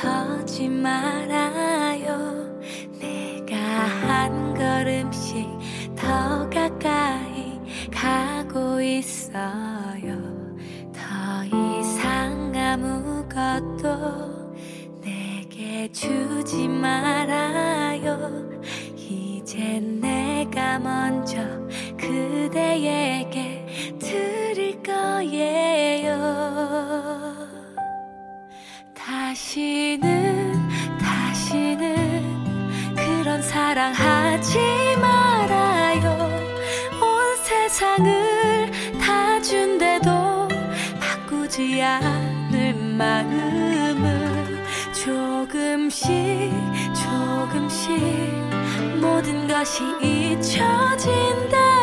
서지 말아요. 내가 한 걸음씩 더 가까이 가고 있어요. 더 이상 아무것도 내게 주지 말아요. 이제 내가 먼저 그대의 사랑하지 말아요. 온 세상을 다 준대도 바꾸지 않을 마음을 조금씩 조금씩 모든 것이 잊혀진대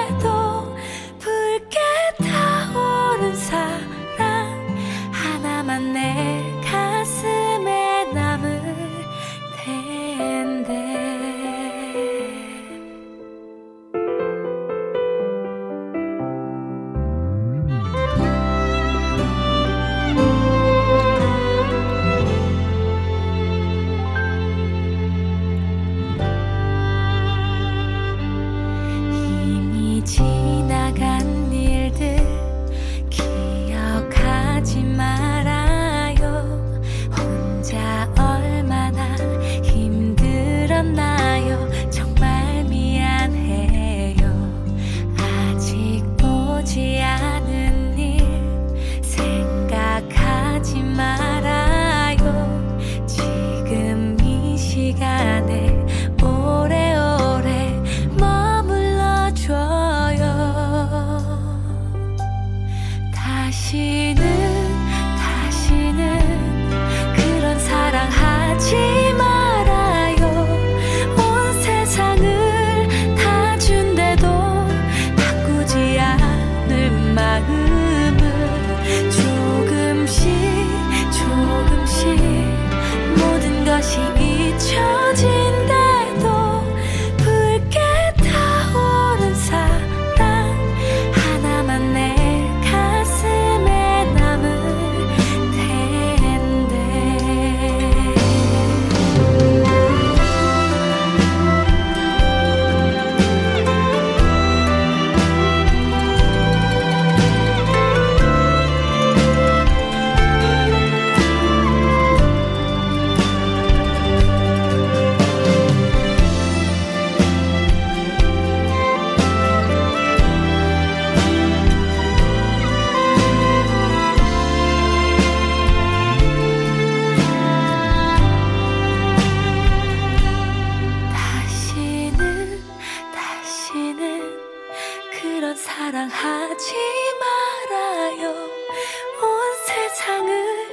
사랑하지 말아요. 온 세상을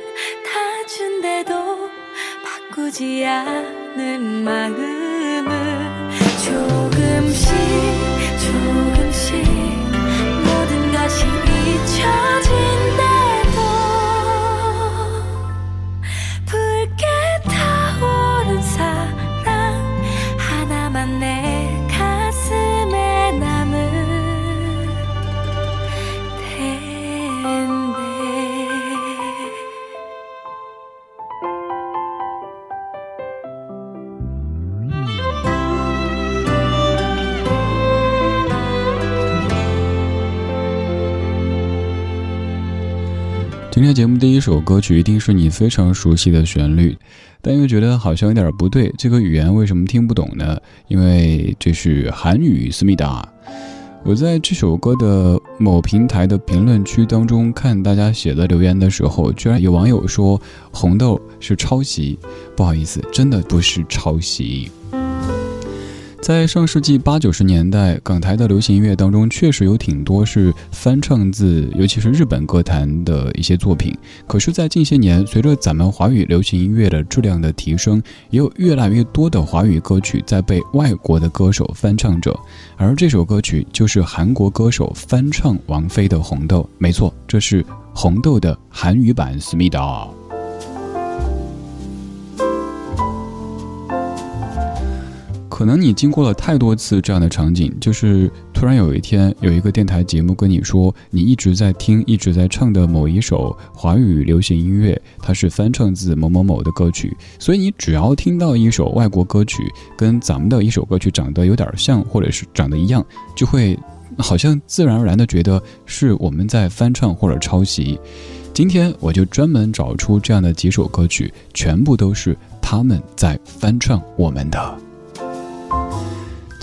다 준대도 바꾸지 않는 마음을 조금씩 조금씩 今天节目第一首歌曲一定是你非常熟悉的旋律，但又觉得好像有点不对。这个语言为什么听不懂呢？因为这是韩语思密达。我在这首歌的某平台的评论区当中看大家写的留言的时候，居然有网友说红豆是抄袭，不好意思，真的不是抄袭。在上世纪八九十年代，港台的流行音乐当中，确实有挺多是翻唱自，尤其是日本歌坛的一些作品。可是，在近些年，随着咱们华语流行音乐的质量的提升，也有越来越多的华语歌曲在被外国的歌手翻唱着。而这首歌曲就是韩国歌手翻唱王菲的《红豆》，没错，这是《红豆》的韩语版《思密达》。可能你经过了太多次这样的场景，就是突然有一天有一个电台节目跟你说，你一直在听、一直在唱的某一首华语流行音乐，它是翻唱自某某某的歌曲，所以你只要听到一首外国歌曲跟咱们的一首歌曲长得有点像，或者是长得一样，就会好像自然而然的觉得是我们在翻唱或者抄袭。今天我就专门找出这样的几首歌曲，全部都是他们在翻唱我们的。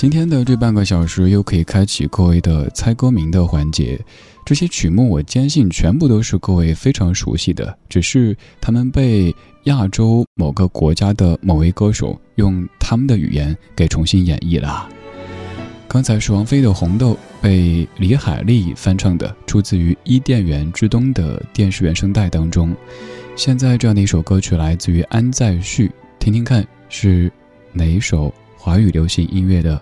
今天的这半个小时又可以开启各位的猜歌名的环节。这些曲目我坚信全部都是各位非常熟悉的，只是他们被亚洲某个国家的某位歌手用他们的语言给重新演绎了。刚才是王菲的《红豆》被李海利翻唱的，出自于《伊甸园之东》的电视原声带当中。现在这样的一首歌曲来自于安在旭，听听看是哪一首？华语流行音乐的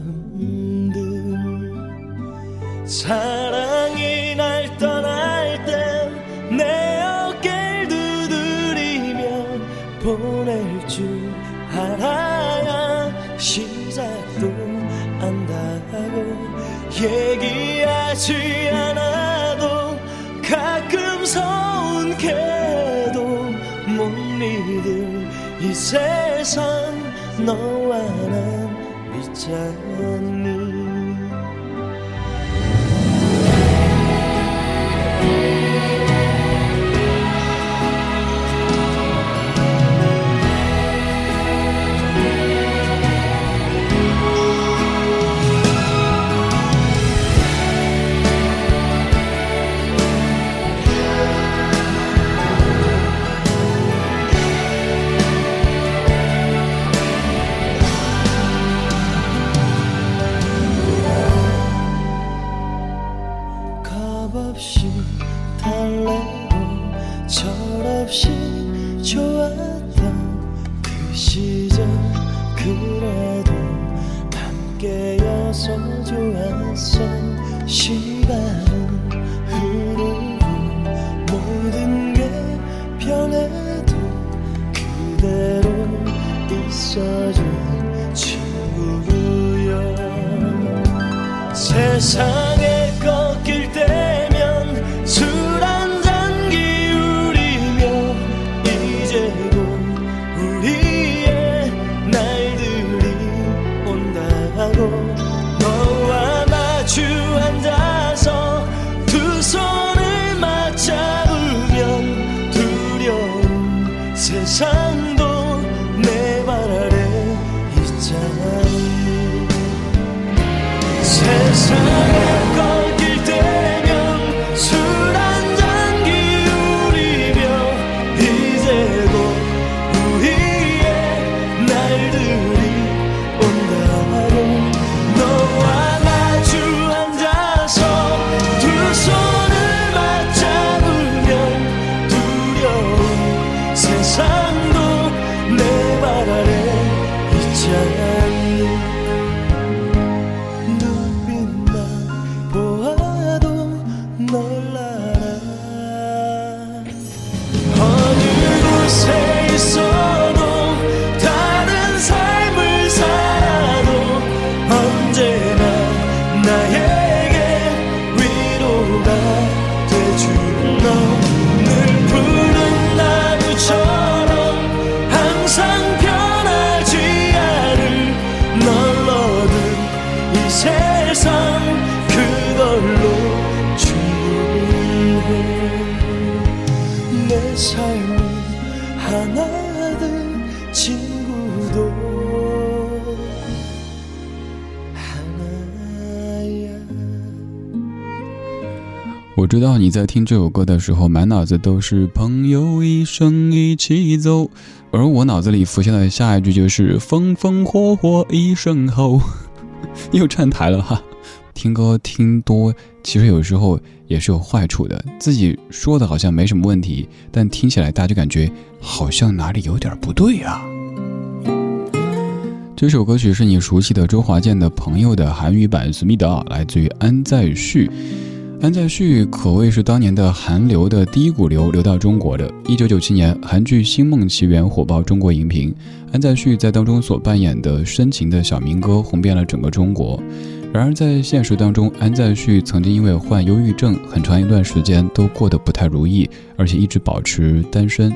사랑이 날 떠날 땐 내 어깨를 두드리며 보낼 줄 알아야 시작도 안다고 얘기하지 않아도 가끔 서운게도 못 믿을 이 세상 너와 난 있잖니 있어준 친구요. 세상에 知道你在听这首歌的时候，满脑子都是朋友一生一起走，而我脑子里浮现的下一句就是风风火火一生后，又串台了哈。听歌听多，其实有时候也是有坏处的。自己说的好像没什么问题，但听起来大家就感觉好像哪里有点不对啊。这首歌曲是你熟悉的周华健的朋友的韩语版《思密达》，来自于安在旭。安在旭可谓是当年的韩流的第一股流流到中国的。一九九七年，韩剧《星梦奇缘》火爆中国荧屏，安在旭在当中所扮演的深情的小民歌红遍了整个中国。然而在现实当中，安在旭曾经因为患忧郁症，很长一段时间都过得不太如意，而且一直保持单身。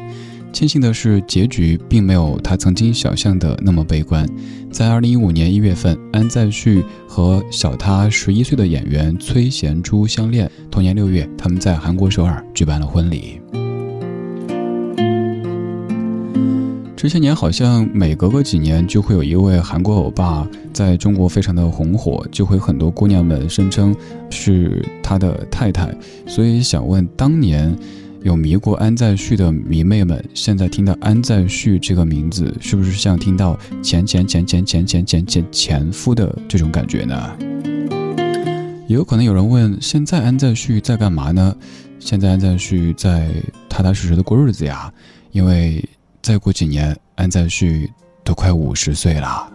庆幸的是，结局并没有他曾经想象的那么悲观。在二零一五年一月份，安在旭和小他十一岁的演员崔贤珠相恋。同年六月，他们在韩国首尔举办了婚礼。这些年好像每隔个几年就会有一位韩国欧巴在中国非常的红火，就会很多姑娘们声称是他的太太。所以想问，当年。有迷过安在旭的迷妹们，现在听到安在旭这个名字，是不是像听到前前前前前前前前前夫的这种感觉呢？也有可能有人问，现在安在旭在干嘛呢？现在安在旭在踏踏实实的过日子呀，因为再过几年，安在旭都快五十岁了。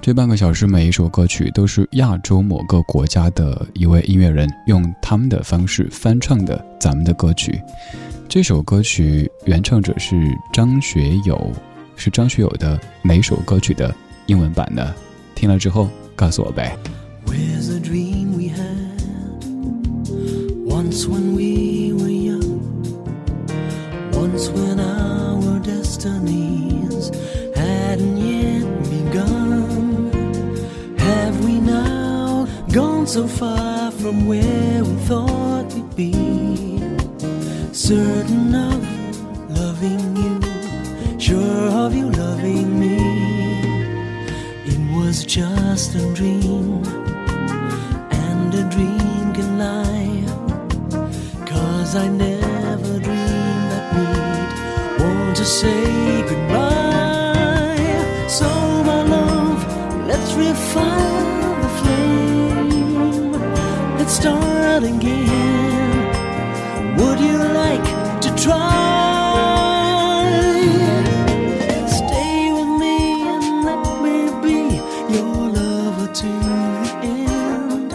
这半个小时，每一首歌曲都是亚洲某个国家的一位音乐人用他们的方式翻唱的咱们的歌曲。这首歌曲原唱者是张学友，是张学友的哪首歌曲的英文版呢？听了之后告诉我呗。So far from where we thought we'd be. Certain of loving you, sure of you loving me. It was just a dream, and a dream can lie. Cause I never dreamed that we'd want to say goodbye. So, my love, let's refine start again. Would you like to try? Stay with me and let me be your lover to the end,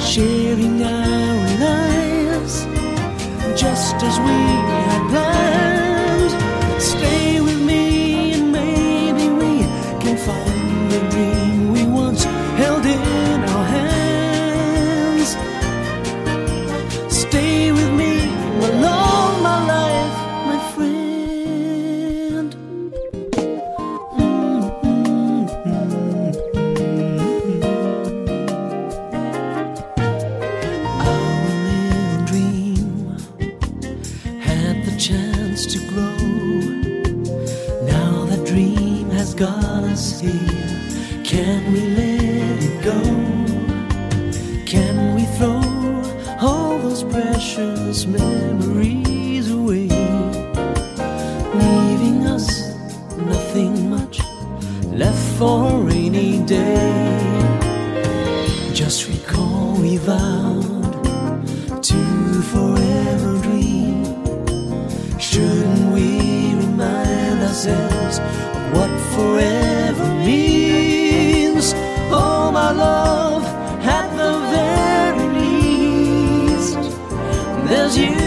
sharing our lives just as we was you.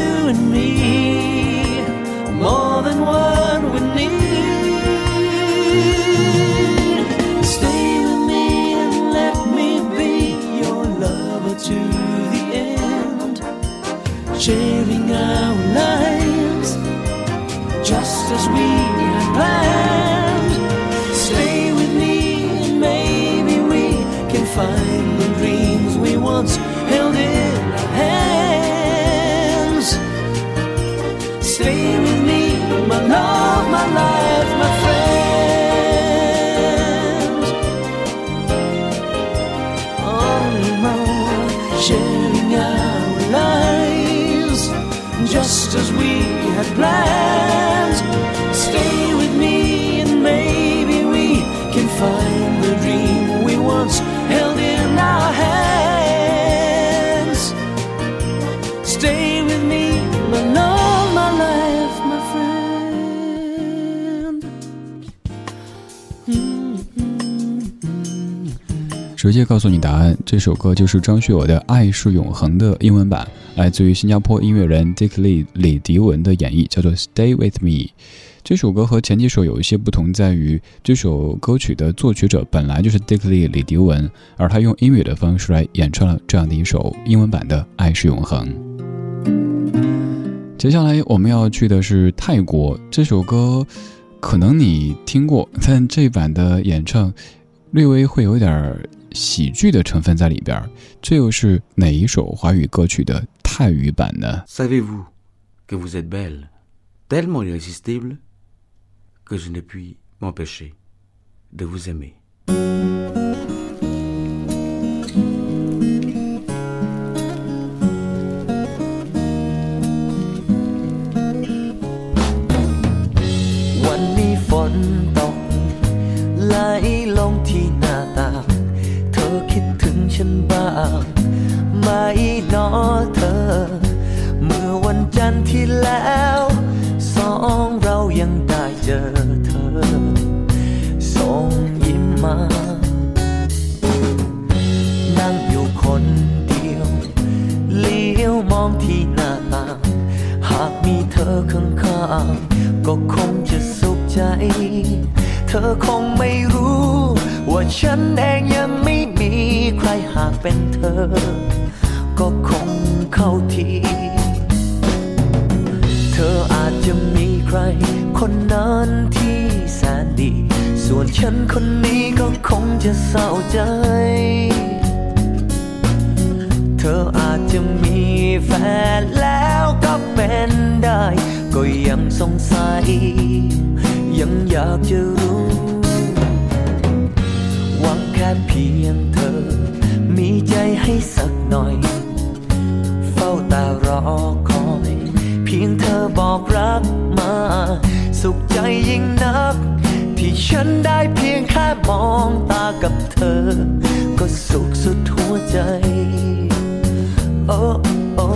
living our lives just as we had planned. 直接告诉你答案，这首歌就是张学友的《爱是永恒》的英文版，来自于新加坡音乐人 Dick Lee 李迪文的演绎，叫做《Stay with Me》。这首歌和前几首有一些不同，在于这首歌曲的作曲者本来就是 Dick Lee 李迪文，而他用英语的方式来演唱了这样的一首英文版的《爱是永恒》。接下来我们要去的是泰国，这首歌可能你听过，但这版的演唱略微会有点喜剧的成分在里边这又是哪一首华语歌曲的泰语版呢？Savez-vous que vous êtes belle, tellement irrésistible que je ne puis m'empêcher de vous aimer. วันจันทร์ที่แล้ว สองเรายังได้เจอเธอ ส่งยิ้มมา นั่งอยู่คนเดียว เลี้ยวมองที่หน้าต่างหากมีเธอข้างๆก็คงจะสุขใจ เธอคงไม่รู้ ว่าฉันเองยังไม่มีใครหากเป็นเธอ ก็คงเข้าที จจะมีใคร คนนั้นที่แสนดี ส่วนฉันคนนี้ก็คงจะเศร้าใจ เธออาจจะมีแฟนแล้วก็เป็นได้ ก็ยังสงสัย ยังอยากจะรู้ หวังแค่เพียงเธอ มีใจให้สักหน่อย เฝ้าต่รอคอย บอกรักมา สุขใจยิ่งนัก ที่ฉันได้เพียงแค่มองตากับเธอ ก็สุขสุดหัวใจ โอ้โอ้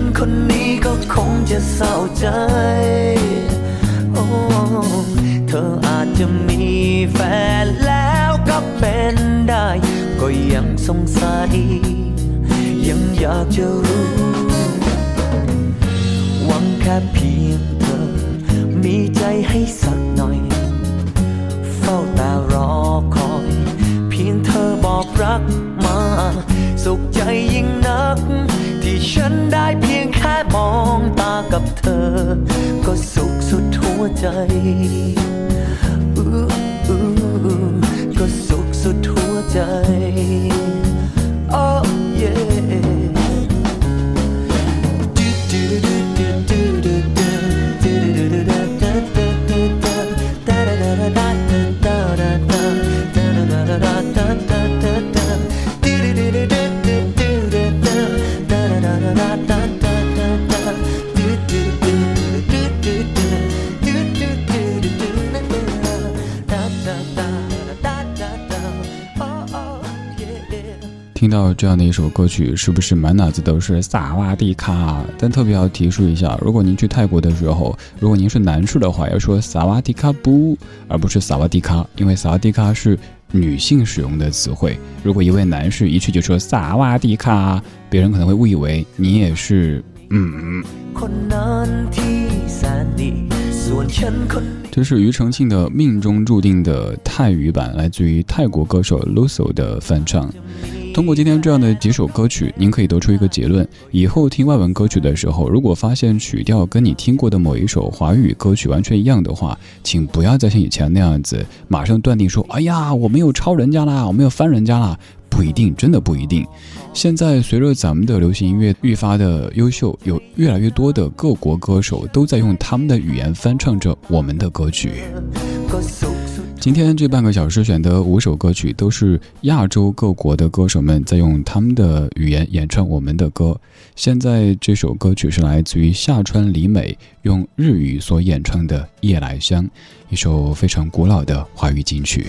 นคนนี้ก็คงจะเศร้าใจ โอ้เธออาจจะมีแฟนแล้วก็เป็นได้ ก็ยังสงสัย ยังอยากจะรู้ หวังแค่เพียงเธอ มีใจให้สักหน่อย เฝ้าแต่รอคอย เพียงเธอบอกรักมา สุขใจยิ่งนัก ที่ฉันได้เพียงแค่มองตากับเธอ ก็สุขสุดหัวใจ 这样的一首歌曲，是不是满脑子都是萨瓦迪卡？但特别要提示一下，如果您去泰国的时候，如果您是男士的话，要说萨瓦迪卡不，而不是萨瓦迪卡，因为萨瓦迪卡是女性使用的词汇。如果一位男士一去就说萨瓦迪卡，别人可能会误以为你也是嗯。这是庾澄庆的《命中注定》的泰语版，来自于泰国歌手 Luso 的翻唱。通过今天这样的几首歌曲，您可以得出一个结论：以后听外文歌曲的时候，如果发现曲调跟你听过的某一首华语歌曲完全一样的话，请不要再像以前那样子，马上断定说：“哎呀，我没有抄人家啦，我没有翻人家啦。”不一定，真的不一定。现在随着咱们的流行音乐愈发的优秀，有越来越多的各国歌手都在用他们的语言翻唱着我们的歌曲。今天这半个小时选的五首歌曲，都是亚洲各国的歌手们在用他们的语言演唱我们的歌。现在这首歌曲是来自于夏川里美用日语所演唱的《夜来香》，一首非常古老的华语金曲。